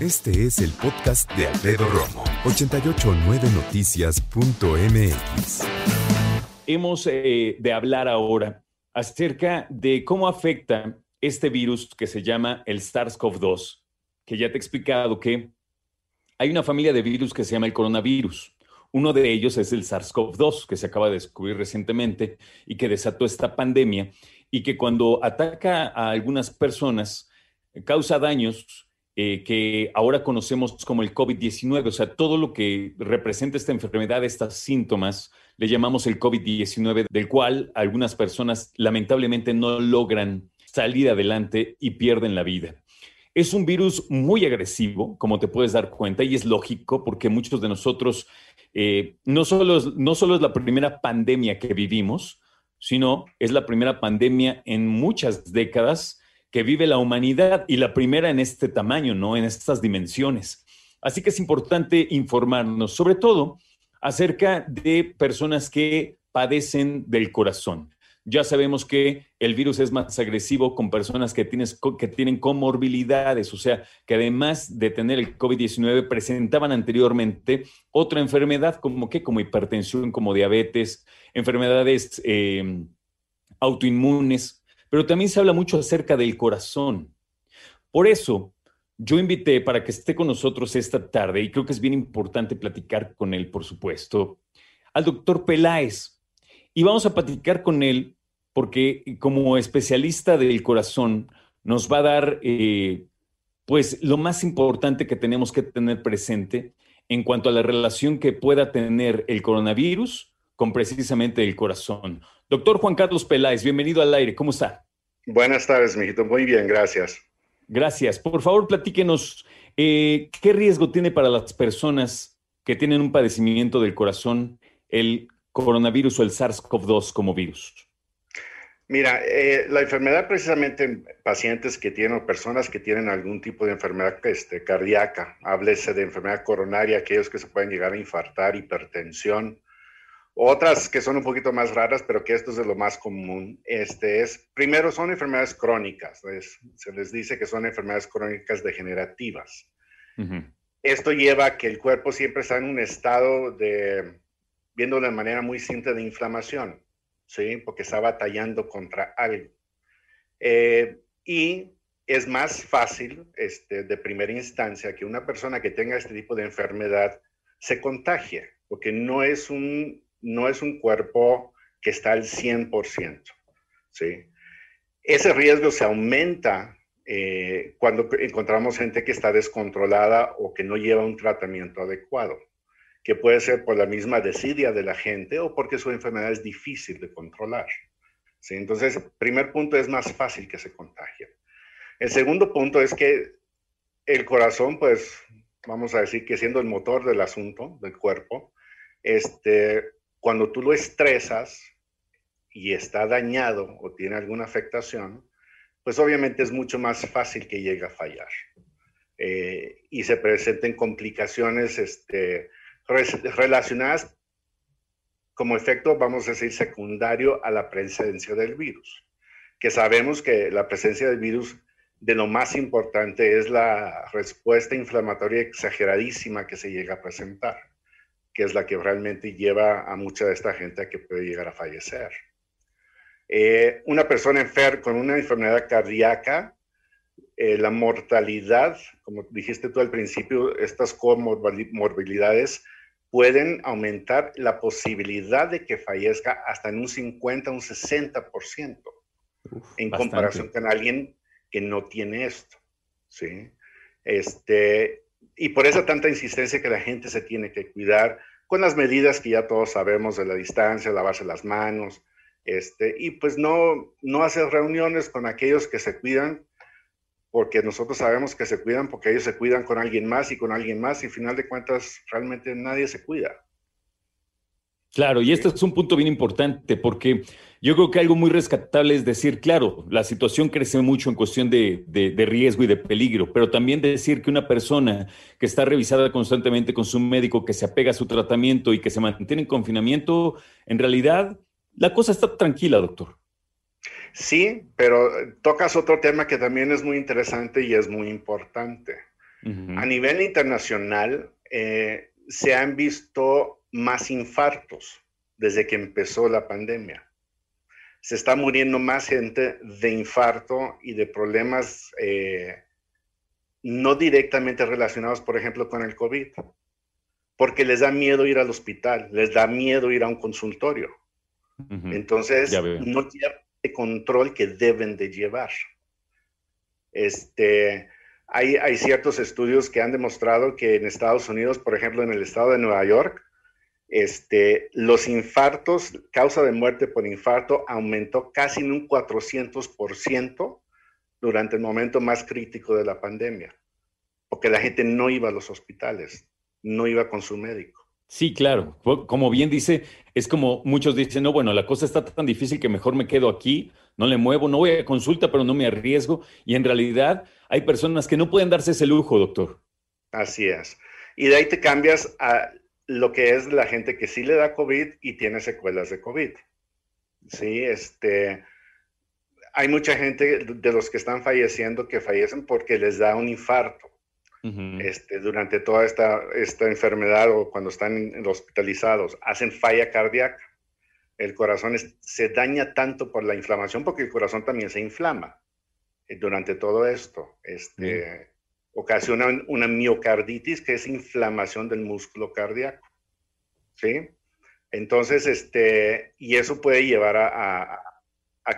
Este es el podcast de Alfredo Romo. 889noticias.mx. Hemos eh, de hablar ahora acerca de cómo afecta este virus que se llama el SARS-CoV-2, que ya te he explicado que hay una familia de virus que se llama el coronavirus. Uno de ellos es el SARS-CoV-2, que se acaba de descubrir recientemente y que desató esta pandemia y que cuando ataca a algunas personas eh, causa daños eh, que ahora conocemos como el COVID-19, o sea, todo lo que representa esta enfermedad, estos síntomas, le llamamos el COVID-19, del cual algunas personas lamentablemente no logran salir adelante y pierden la vida. Es un virus muy agresivo, como te puedes dar cuenta, y es lógico porque muchos de nosotros, eh, no, solo es, no solo es la primera pandemia que vivimos, sino es la primera pandemia en muchas décadas que vive la humanidad y la primera en este tamaño, ¿no? En estas dimensiones. Así que es importante informarnos, sobre todo acerca de personas que padecen del corazón. Ya sabemos que el virus es más agresivo con personas que, tienes, que tienen comorbilidades, o sea, que además de tener el COVID-19 presentaban anteriormente otra enfermedad como que como hipertensión, como diabetes, enfermedades eh, autoinmunes, pero también se habla mucho acerca del corazón. Por eso, yo invité para que esté con nosotros esta tarde, y creo que es bien importante platicar con él, por supuesto, al doctor Peláez. Y vamos a platicar con él porque como especialista del corazón nos va a dar, eh, pues, lo más importante que tenemos que tener presente en cuanto a la relación que pueda tener el coronavirus con precisamente el corazón. Doctor Juan Carlos Peláez, bienvenido al aire. ¿Cómo está? Buenas tardes, mijito. Muy bien, gracias. Gracias. Por favor, platíquenos, eh, ¿qué riesgo tiene para las personas que tienen un padecimiento del corazón el coronavirus o el SARS-CoV-2 como virus? Mira, eh, la enfermedad precisamente en pacientes que tienen o personas que tienen algún tipo de enfermedad este, cardíaca, háblese de enfermedad coronaria, aquellos que se pueden llegar a infartar, hipertensión, otras que son un poquito más raras, pero que esto es de lo más común, este es, primero son enfermedades crónicas, se les dice que son enfermedades crónicas degenerativas. Esto lleva a que el cuerpo siempre está en un estado de, viendo de manera muy simple, de inflamación, ¿sí? Porque está batallando contra algo. Eh, y es más fácil, este, de primera instancia, que una persona que tenga este tipo de enfermedad se contagie, porque no es un no es un cuerpo que está al 100%. ¿sí? Ese riesgo se aumenta eh, cuando encontramos gente que está descontrolada o que no lleva un tratamiento adecuado, que puede ser por la misma desidia de la gente o porque su enfermedad es difícil de controlar. ¿sí? Entonces, primer punto es más fácil que se contagie. El segundo punto es que el corazón, pues, vamos a decir que siendo el motor del asunto, del cuerpo, este, cuando tú lo estresas y está dañado o tiene alguna afectación, pues obviamente es mucho más fácil que llegue a fallar. Eh, y se presenten complicaciones este, relacionadas como efecto, vamos a decir, secundario a la presencia del virus. Que sabemos que la presencia del virus, de lo más importante es la respuesta inflamatoria exageradísima que se llega a presentar que es la que realmente lleva a mucha de esta gente a que puede llegar a fallecer. Eh, una persona enferma con una enfermedad cardíaca, eh, la mortalidad, como dijiste tú al principio, estas comorbilidades pueden aumentar la posibilidad de que fallezca hasta en un 50, un 60%, en comparación con alguien que no tiene esto. ¿sí? Este, y por esa tanta insistencia que la gente se tiene que cuidar con las medidas que ya todos sabemos de la distancia, lavarse las manos, este, y pues no, no hacer reuniones con aquellos que se cuidan porque nosotros sabemos que se cuidan porque ellos se cuidan con alguien más y con alguien más y al final de cuentas realmente nadie se cuida. Claro, y este es un punto bien importante porque yo creo que algo muy rescatable es decir, claro, la situación crece mucho en cuestión de, riesgo y de peligro, pero también decir que una persona que está revisada constantemente con su médico, que se apega a su tratamiento y que se mantiene en confinamiento, en realidad la cosa está tranquila, doctor. Sí, pero tocas otro tema que también es muy interesante y es muy importante. A nivel internacional, eh, se han visto más infartos desde que empezó la pandemia. Se está muriendo más gente de infarto y de problemas eh, no directamente relacionados, por ejemplo, con el COVID, porque les da miedo ir al hospital, les da miedo ir a un consultorio. Entonces, no tienen el control que deben de llevar. Este, hay, hay ciertos estudios que han demostrado que en Estados Unidos, por ejemplo, en el estado de Nueva York, este, los infartos, causa de muerte por infarto, aumentó casi en un 400% durante el momento más crítico de la pandemia, porque la gente no iba a los hospitales, no iba con su médico. Sí, claro. Como bien dice, es como muchos dicen, no, bueno, la cosa está tan difícil que mejor me quedo aquí, no le muevo, no voy a consulta, pero no me arriesgo. Y en realidad hay personas que no pueden darse ese lujo, doctor. Así es. Y de ahí te cambias a lo que es la gente que sí le da COVID y tiene secuelas de COVID. Sí, este, hay mucha gente de los que están falleciendo que fallecen porque les da un infarto. este, durante toda esta, esta enfermedad o cuando están hospitalizados, hacen falla cardíaca. El corazón se daña tanto por la inflamación porque el corazón también se inflama eh, durante todo esto. Este, ocasiona una miocarditis, que es inflamación del músculo cardíaco. ¿Sí? Entonces, este, y eso puede llevar a,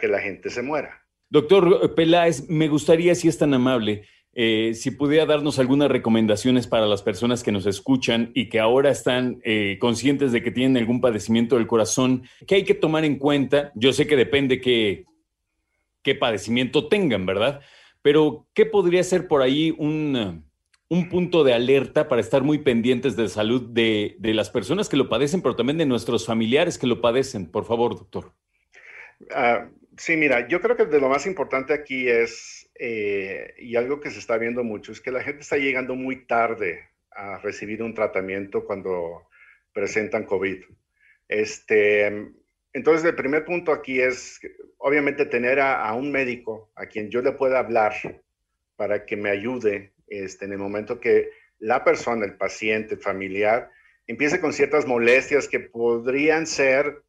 que la gente se muera. Doctor Peláez, me gustaría, si es tan amable, eh, si pudiera darnos algunas recomendaciones para las personas que nos escuchan y que ahora están eh, conscientes de que tienen algún padecimiento del corazón, ¿qué hay que tomar en cuenta? Yo sé que depende qué, qué padecimiento tengan, ¿verdad? Pero, ¿qué podría ser por ahí un, punto de alerta para estar muy pendientes de salud de, las personas que lo padecen, pero también de nuestros familiares que lo padecen? Por favor, doctor. Ah, sí, mira, yo creo que de lo más importante aquí es, eh, y algo que se está viendo mucho, es que la gente está llegando muy tarde a recibir un tratamiento cuando presentan COVID. Este, entonces, el primer punto aquí es, obviamente, tener a, un médico a quien yo le pueda hablar para que me ayude este, en el momento que la persona, el paciente, el familiar, empiece con ciertas molestias que podrían ser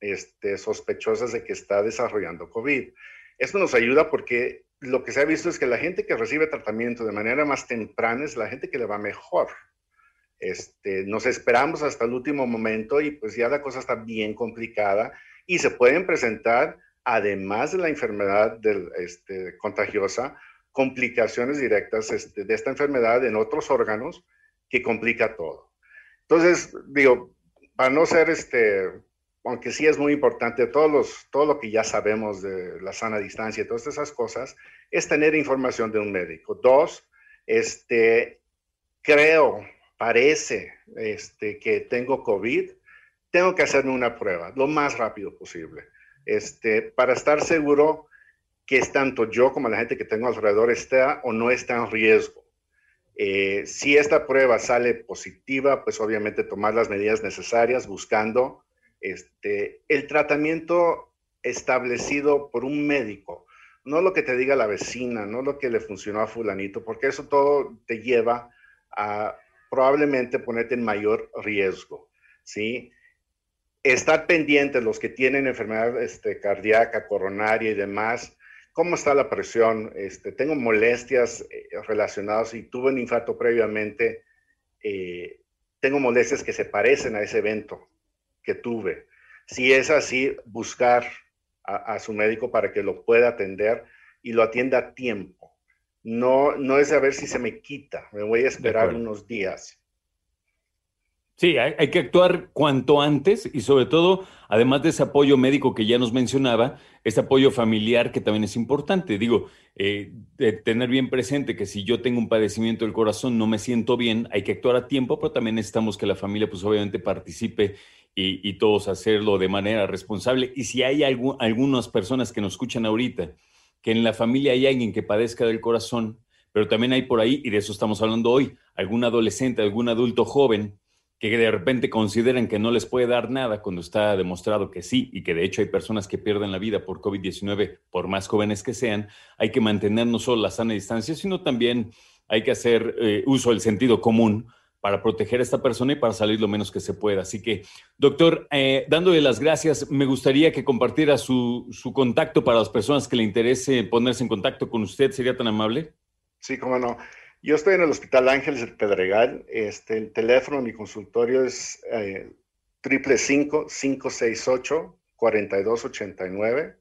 este, sospechosas de que está desarrollando COVID. Esto nos ayuda porque lo que se ha visto es que la gente que recibe tratamiento de manera más temprana es la gente que le va mejor. Este, nos esperamos hasta el último momento y pues ya la cosa está bien complicada y se pueden presentar, además de la enfermedad del, este, contagiosa, complicaciones directas este, de esta enfermedad en otros órganos que complica todo. Entonces, digo, para no ser este, aunque sí es muy importante, todos los, todo lo que ya sabemos de la sana distancia y todas esas cosas, es tener información de un médico. Dos, este, creo parece este, que tengo COVID, tengo que hacerme una prueba lo más rápido posible, este, para estar seguro que es tanto yo como la gente que tengo alrededor está o no está en riesgo. Eh, si esta prueba sale positiva, pues obviamente tomar las medidas necesarias buscando este, el tratamiento establecido por un médico, no lo que te diga la vecina, no lo que le funcionó a fulanito, porque eso todo te lleva a probablemente ponerte en mayor riesgo, ¿sí? Estar pendientes los que tienen enfermedad este, cardíaca, coronaria y demás, cómo está la presión, este, tengo molestias eh, relacionadas y tuve un infarto previamente, eh, tengo molestias que se parecen a ese evento que tuve. Si es así, buscar a, a su médico para que lo pueda atender y lo atienda a tiempo. No, no es a ver si se me quita, me voy a esperar unos días. Sí, hay, que actuar cuanto antes y sobre todo, además de ese apoyo médico que ya nos mencionaba, ese apoyo familiar que también es importante. Digo, eh, tener bien presente que si yo tengo un padecimiento del corazón, no me siento bien, hay que actuar a tiempo, pero también necesitamos que la familia pues obviamente participe y, todos hacerlo de manera responsable. Y si hay algunas personas que nos escuchan ahorita, que en la familia hay alguien que padezca del corazón, pero también hay por ahí, y de eso estamos hablando hoy, algún adolescente, algún adulto joven que de repente consideran que no les puede dar nada cuando está demostrado que sí y que de hecho hay personas que pierden la vida por COVID-19, por más jóvenes que sean, hay que mantener no solo la sana distancia, sino también hay que hacer eh, uso del sentido común para proteger a esta persona y para salir lo menos que se pueda. Así que, doctor, eh, dándole las gracias, me gustaría que compartiera su, contacto para las personas que le interese ponerse en contacto con usted. ¿Sería tan amable? Sí, cómo no. Yo estoy en el Hospital Ángeles del Pedregal. Este, el teléfono, mi consultorio es eh, triple y nueve.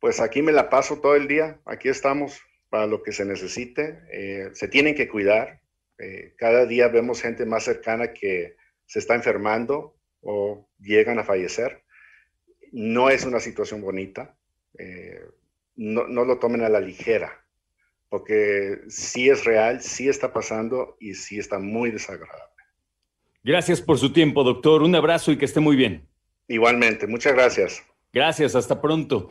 Pues aquí me la paso todo el día. Aquí estamos para lo que se necesite. Eh, se tienen que cuidar. Eh, cada día vemos gente más cercana que se está enfermando o llegan a fallecer. No es una situación bonita. no, no lo tomen a la ligera porque sí es real, sí está pasando y sí está muy desagradable. Gracias por su tiempo, doctor. Un abrazo y que esté muy bien. Igualmente, muchas gracias. Gracias, hasta pronto.